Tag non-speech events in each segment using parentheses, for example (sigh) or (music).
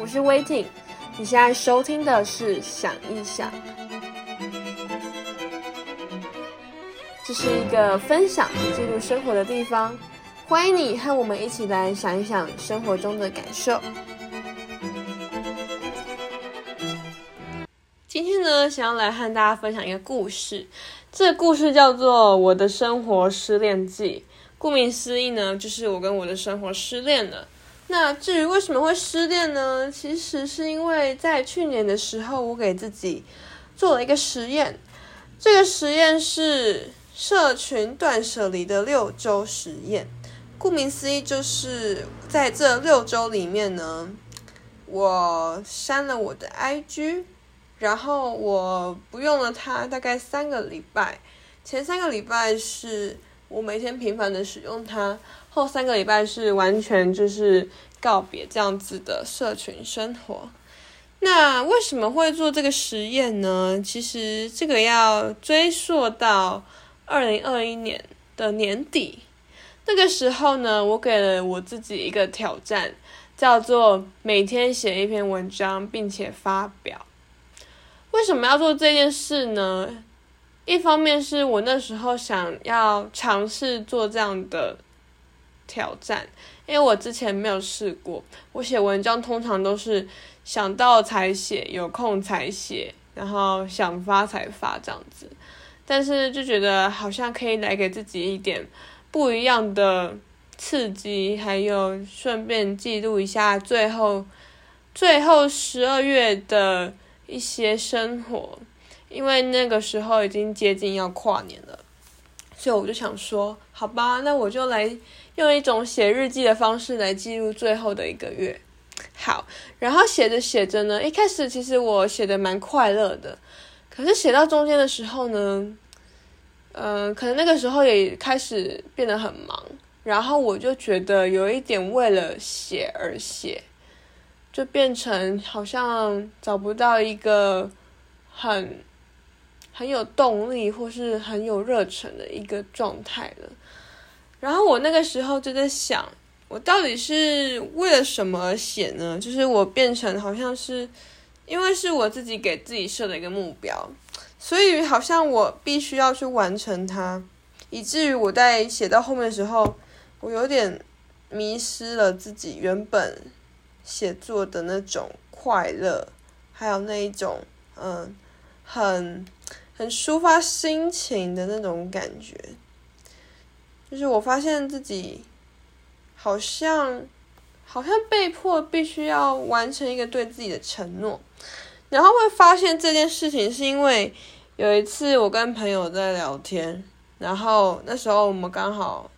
我是 Waiting，你现在收听的是想一想，这是一个分享记录生活的地方，欢迎你和我们一起来想一想生活中的感受。今天呢，想要来和大家分享一个故事，这个故事叫做《我的生活失恋记》。顾名思义呢，就是我跟我的生活失恋了。那至于为什么会失恋呢？其实是因为在去年的时候，我给自己做了一个实验。这个实验是社群断舍离的六周实验。顾名思义，就是在这六周里面呢，我删了我的 IG，然后我不用了它大概三个礼拜。前三个礼拜是我每天频繁的使用它。后三个礼拜是完全就是告别这样子的社群生活。那为什么会做这个实验呢？其实这个要追溯到二零二一年的年底，那个时候呢，我给了我自己一个挑战，叫做每天写一篇文章，并且发表。为什么要做这件事呢？一方面是我那时候想要尝试做这样的。挑战，因为我之前没有试过。我写文章通常都是想到才写，有空才写，然后想发才发这样子。但是就觉得好像可以来给自己一点不一样的刺激，还有顺便记录一下最后最后十二月的一些生活，因为那个时候已经接近要跨年了，所以我就想说，好吧，那我就来。用一种写日记的方式来记录最后的一个月，好，然后写着写着呢，一开始其实我写的蛮快乐的，可是写到中间的时候呢，嗯，可能那个时候也开始变得很忙，然后我就觉得有一点为了写而写，就变成好像找不到一个很很有动力或是很有热忱的一个状态了。然后我那个时候就在想，我到底是为了什么而写呢？就是我变成好像是，因为是我自己给自己设的一个目标，所以好像我必须要去完成它，以至于我在写到后面的时候，我有点迷失了自己原本写作的那种快乐，还有那一种嗯，很很抒发心情的那种感觉。就是我发现自己好像好像被迫必须要完成一个对自己的承诺，然后会发现这件事情是因为有一次我跟朋友在聊天，然后那时候我们刚好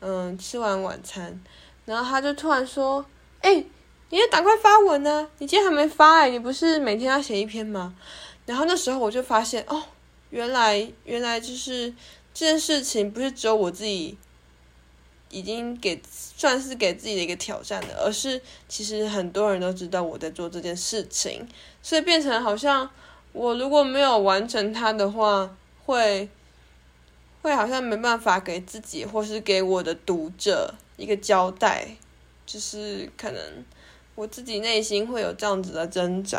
嗯吃完晚餐，然后他就突然说：“哎，你也赶快发文呢！你今天还没发哎，你不是每天要写一篇吗？”然后那时候我就发现哦，原来原来就是。这件事情不是只有我自己已经给算是给自己的一个挑战的，而是其实很多人都知道我在做这件事情，所以变成好像我如果没有完成它的话，会会好像没办法给自己或是给我的读者一个交代，就是可能我自己内心会有这样子的挣扎。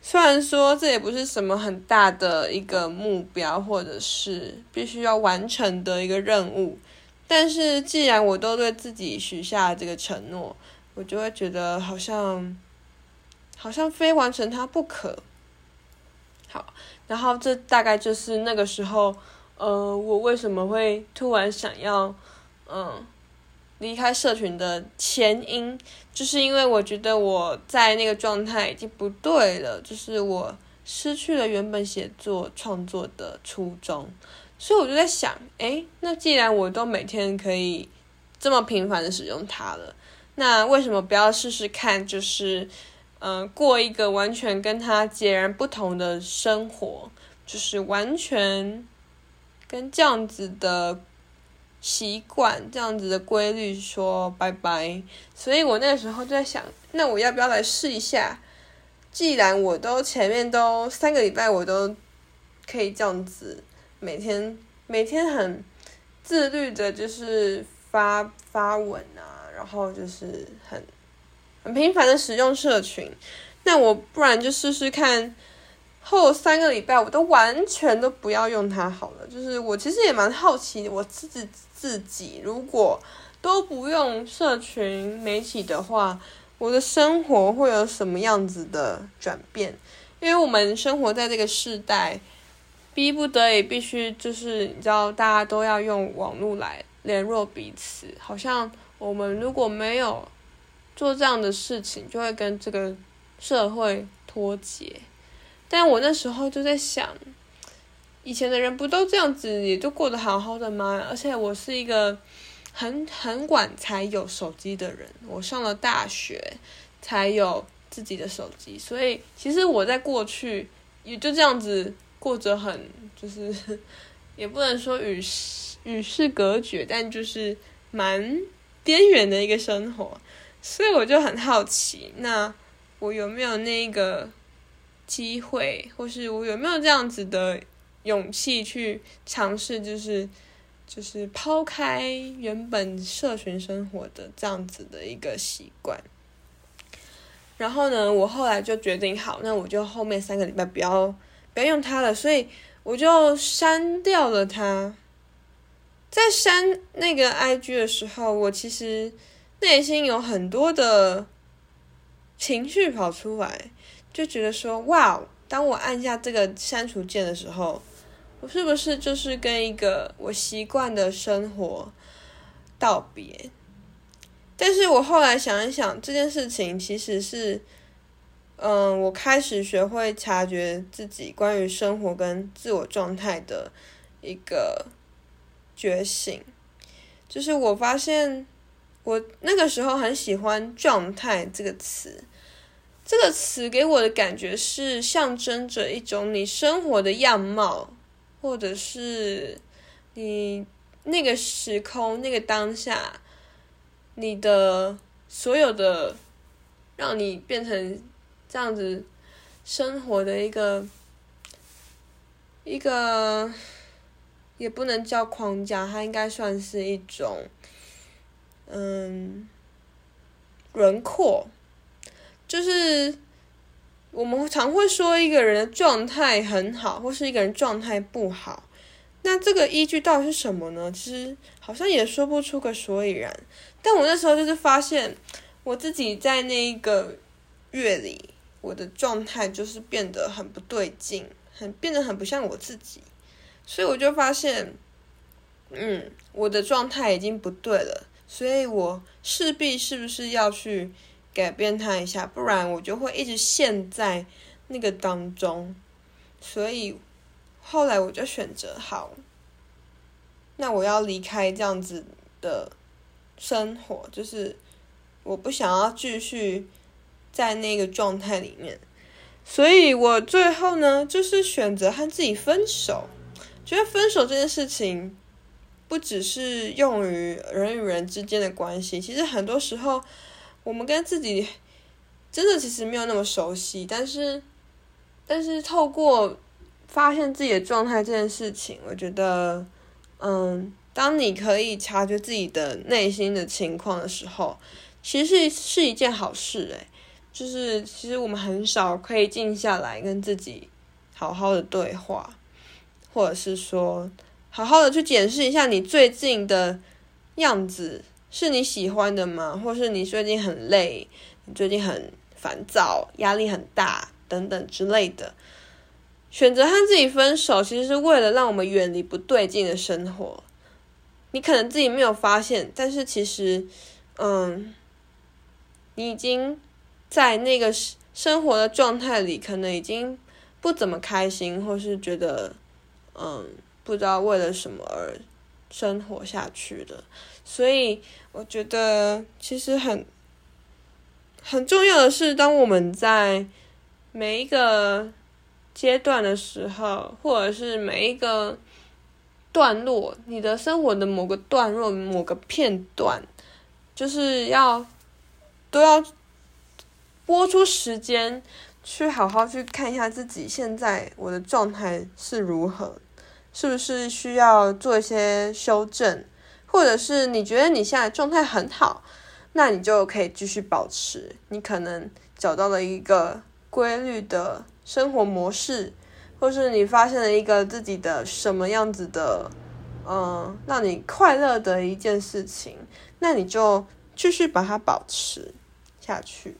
虽然说这也不是什么很大的一个目标，或者是必须要完成的一个任务，但是既然我都对自己许下这个承诺，我就会觉得好像好像非完成它不可。好，然后这大概就是那个时候，呃，我为什么会突然想要，嗯。离开社群的前因，就是因为我觉得我在那个状态已经不对了，就是我失去了原本写作创作的初衷，所以我就在想，诶，那既然我都每天可以这么频繁的使用它了，那为什么不要试试看，就是嗯，过一个完全跟它截然不同的生活，就是完全跟这样子的。习惯这样子的规律，说拜拜。所以我那个时候就在想，那我要不要来试一下？既然我都前面都三个礼拜，我都可以这样子每天每天很自律的，就是发发文啊，然后就是很很频繁的使用社群。那我不然就试试看，后三个礼拜我都完全都不要用它好了。就是我其实也蛮好奇，我自己自己如果都不用社群媒体的话，我的生活会有什么样子的转变？因为我们生活在这个时代，逼不得已必须就是你知道，大家都要用网络来联络彼此。好像我们如果没有做这样的事情，就会跟这个。社会脱节，但我那时候就在想，以前的人不都这样子，也都过得好好的吗？而且我是一个很很晚才有手机的人，我上了大学才有自己的手机，所以其实我在过去也就这样子过着很就是 (laughs) 也不能说与世与世隔绝，但就是蛮边缘的一个生活，所以我就很好奇那。我有没有那个机会，或是我有没有这样子的勇气去尝试，就是就是抛开原本社群生活的这样子的一个习惯。然后呢，我后来就决定好，那我就后面三个礼拜不要不要用它了，所以我就删掉了它。在删那个 IG 的时候，我其实内心有很多的。情绪跑出来，就觉得说哇，当我按下这个删除键的时候，我是不是就是跟一个我习惯的生活道别？但是我后来想一想，这件事情其实是，嗯，我开始学会察觉自己关于生活跟自我状态的一个觉醒，就是我发现。我那个时候很喜欢“状态”这个词，这个词给我的感觉是象征着一种你生活的样貌，或者是你那个时空、那个当下，你的所有的让你变成这样子生活的一个一个，也不能叫框架，它应该算是一种。嗯，轮廓就是我们常会说一个人的状态很好，或是一个人状态不好。那这个依据到底是什么呢？其实好像也说不出个所以然。但我那时候就是发现，我自己在那一个月里，我的状态就是变得很不对劲，很变得很不像我自己。所以我就发现，嗯，我的状态已经不对了。所以我势必是不是要去改变它一下，不然我就会一直陷在那个当中。所以后来我就选择好，那我要离开这样子的生活，就是我不想要继续在那个状态里面。所以我最后呢，就是选择和自己分手。觉得分手这件事情。不只是用于人与人之间的关系，其实很多时候，我们跟自己真的其实没有那么熟悉，但是，但是透过发现自己的状态这件事情，我觉得，嗯，当你可以察觉自己的内心的情况的时候，其实是一件好事诶，就是其实我们很少可以静下来跟自己好好的对话，或者是说。好好的去检视一下你最近的样子，是你喜欢的吗？或是你最近很累，你最近很烦躁，压力很大等等之类的。选择和自己分手，其实是为了让我们远离不对劲的生活。你可能自己没有发现，但是其实，嗯，你已经在那个生活的状态里，可能已经不怎么开心，或是觉得，嗯。不知道为了什么而生活下去的，所以我觉得其实很很重要的是，当我们在每一个阶段的时候，或者是每一个段落，你的生活的某个段落、某个片段，就是要都要播出时间去好好去看一下自己现在我的状态是如何。是不是需要做一些修正，或者是你觉得你现在状态很好，那你就可以继续保持，你可能找到了一个规律的生活模式，或是你发现了一个自己的什么样子的，嗯，让你快乐的一件事情，那你就继续把它保持下去。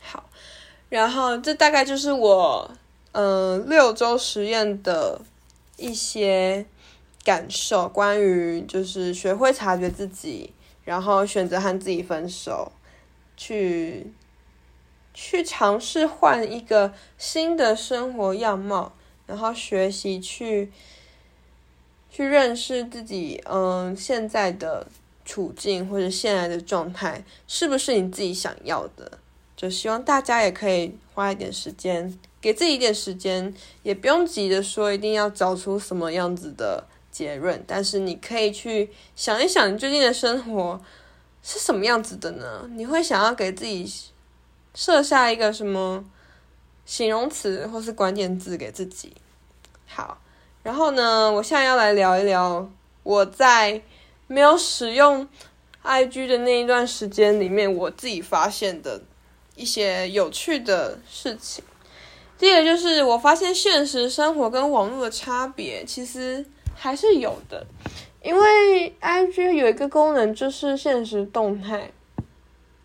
好，然后这大概就是我，嗯，六周实验的一些感受，关于就是学会察觉自己。然后选择和自己分手，去去尝试换一个新的生活样貌，然后学习去去认识自己，嗯，现在的处境或者现在的状态是不是你自己想要的？就希望大家也可以花一点时间，给自己一点时间，也不用急着说一定要找出什么样子的。结论，但是你可以去想一想，你最近的生活是什么样子的呢？你会想要给自己设下一个什么形容词或是关键字给自己？好，然后呢，我现在要来聊一聊我在没有使用 IG 的那一段时间里面，我自己发现的一些有趣的事情。第二个就是我发现现实生活跟网络的差别，其实。还是有的，因为 I G 有一个功能就是现实动态，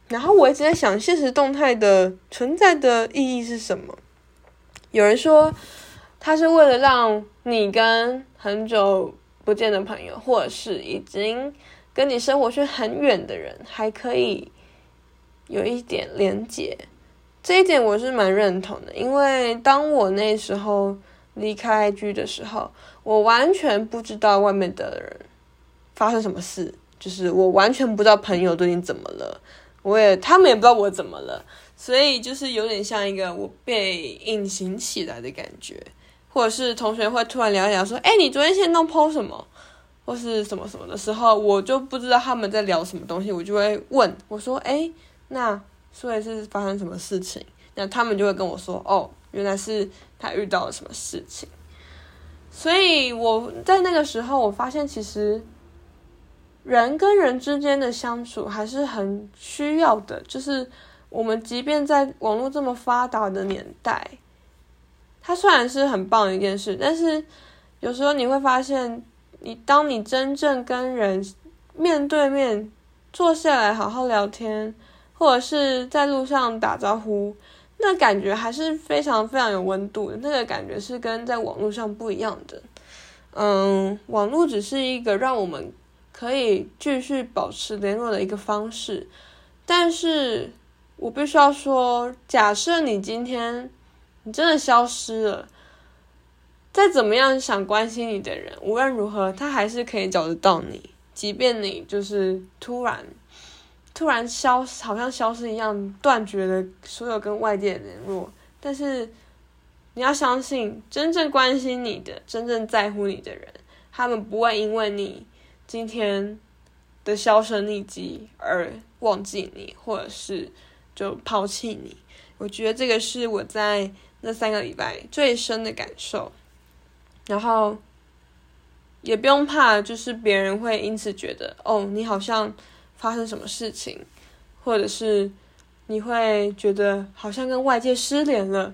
然后我一直在想现实动态的存在的意义是什么。有人说，它是为了让你跟很久不见的朋友，或者是已经跟你生活圈很远的人，还可以有一点连接。这一点我是蛮认同的，因为当我那时候。离开居的时候，我完全不知道外面的人发生什么事，就是我完全不知道朋友最近怎么了，我也他们也不知道我怎么了，所以就是有点像一个我被隐形起来的感觉，或者是同学会突然聊一聊说，哎，你昨天现在弄 PO 什么，或是什么什么的时候，我就不知道他们在聊什么东西，我就会问我说，哎，那所以是发生什么事情？那他们就会跟我说，哦。原来是他遇到了什么事情，所以我在那个时候，我发现其实人跟人之间的相处还是很需要的。就是我们即便在网络这么发达的年代，它虽然是很棒的一件事，但是有时候你会发现，你当你真正跟人面对面坐下来好好聊天，或者是在路上打招呼。那感觉还是非常非常有温度的，那个感觉是跟在网络上不一样的。嗯，网络只是一个让我们可以继续保持联络的一个方式，但是我必须要说，假设你今天你真的消失了，再怎么样想关心你的人，无论如何他还是可以找得到你，即便你就是突然。突然消，好像消失一样，断绝了所有跟外界的联络。但是你要相信，真正关心你的、真正在乎你的人，他们不会因为你今天的销声匿迹而忘记你，或者是就抛弃你。我觉得这个是我在那三个礼拜最深的感受。然后也不用怕，就是别人会因此觉得，哦，你好像。发生什么事情，或者是你会觉得好像跟外界失联了，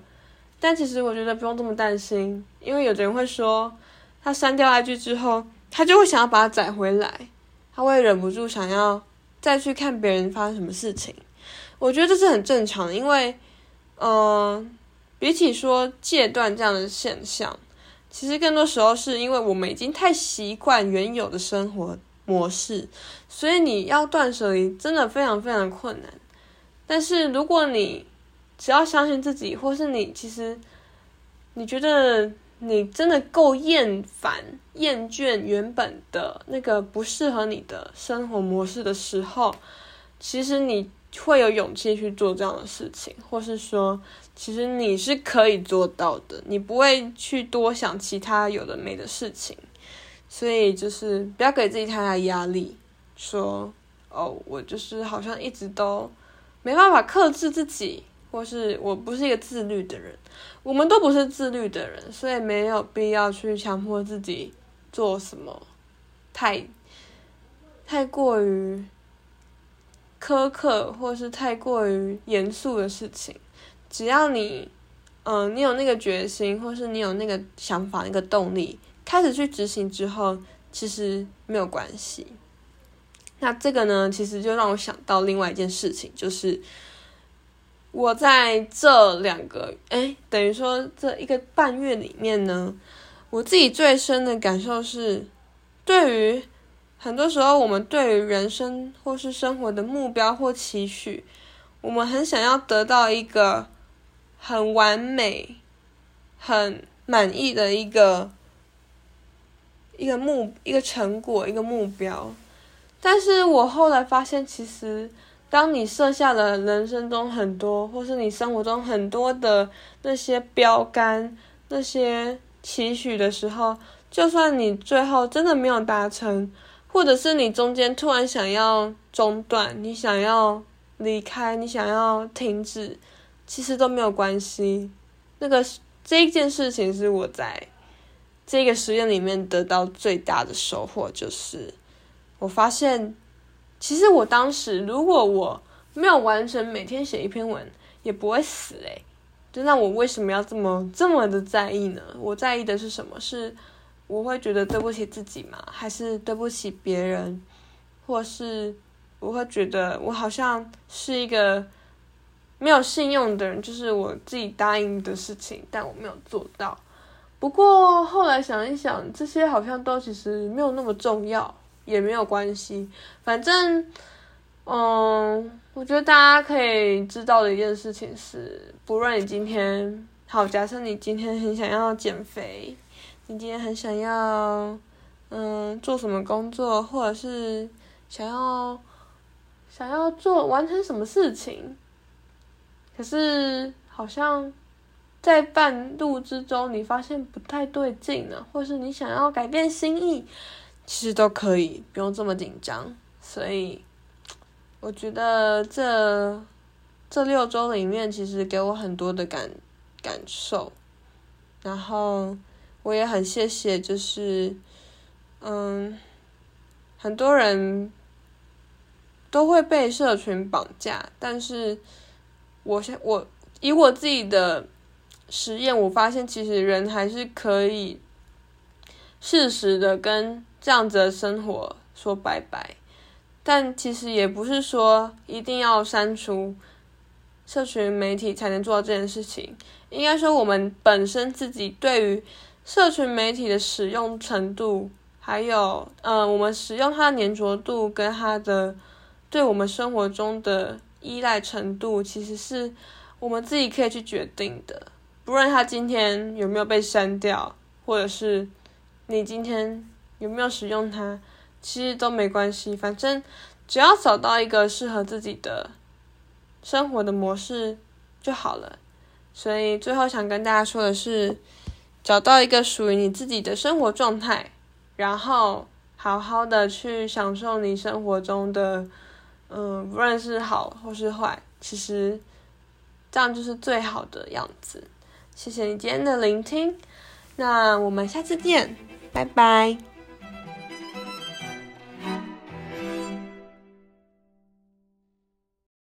但其实我觉得不用这么担心，因为有的人会说，他删掉 IG 之后，他就会想要把它载回来，他会忍不住想要再去看别人发生什么事情。我觉得这是很正常的，因为，嗯，比起说戒断这样的现象，其实更多时候是因为我们已经太习惯原有的生活。模式，所以你要断舍离真的非常非常困难。但是如果你只要相信自己，或是你其实你觉得你真的够厌烦、厌倦原本的那个不适合你的生活模式的时候，其实你会有勇气去做这样的事情，或是说，其实你是可以做到的，你不会去多想其他有的没的事情。所以就是不要给自己太大压力，说哦，我就是好像一直都没办法克制自己，或是我不是一个自律的人，我们都不是自律的人，所以没有必要去强迫自己做什么太太过于苛刻或是太过于严肃的事情，只要你，嗯，你有那个决心，或是你有那个想法、那个动力，开始去执行之后，其实没有关系。那这个呢，其实就让我想到另外一件事情，就是我在这两个，哎，等于说这一个半月里面呢，我自己最深的感受是，对于很多时候我们对于人生或是生活的目标或期许，我们很想要得到一个很完美、很满意的一个一个目一个成果一个目标。但是我后来发现，其实当你设下了人生中很多，或是你生活中很多的那些标杆、那些期许的时候，就算你最后真的没有达成，或者是你中间突然想要中断，你想要离开，你想要停止，其实都没有关系。那个这一件事情是我在这个实验里面得到最大的收获，就是。我发现，其实我当时如果我没有完成每天写一篇文，也不会死诶。就那我为什么要这么这么的在意呢？我在意的是什么？是我会觉得对不起自己吗？还是对不起别人？或是我会觉得我好像是一个没有信用的人，就是我自己答应的事情，但我没有做到。不过后来想一想，这些好像都其实没有那么重要。也没有关系，反正，嗯，我觉得大家可以知道的一件事情是，不论你今天好，假设你今天很想要减肥，你今天很想要，嗯，做什么工作，或者是想要想要做完成什么事情，可是好像在半路之中，你发现不太对劲了，或是你想要改变心意。其实都可以，不用这么紧张。所以，我觉得这这六周里面，其实给我很多的感感受。然后，我也很谢谢，就是嗯，很多人都会被社群绑架，但是我现我以我自己的实验，我发现其实人还是可以适时的跟。这样子的生活说拜拜，但其实也不是说一定要删除社群媒体才能做到这件事情。应该说，我们本身自己对于社群媒体的使用程度，还有呃，我们使用它的粘着度跟它的对我们生活中的依赖程度，其实是我们自己可以去决定的。不论它今天有没有被删掉，或者是你今天。有没有使用它，其实都没关系，反正只要找到一个适合自己的生活的模式就好了。所以最后想跟大家说的是，找到一个属于你自己的生活状态，然后好好的去享受你生活中的，嗯，不论是好或是坏，其实这样就是最好的样子。谢谢你今天的聆听，那我们下次见，拜拜。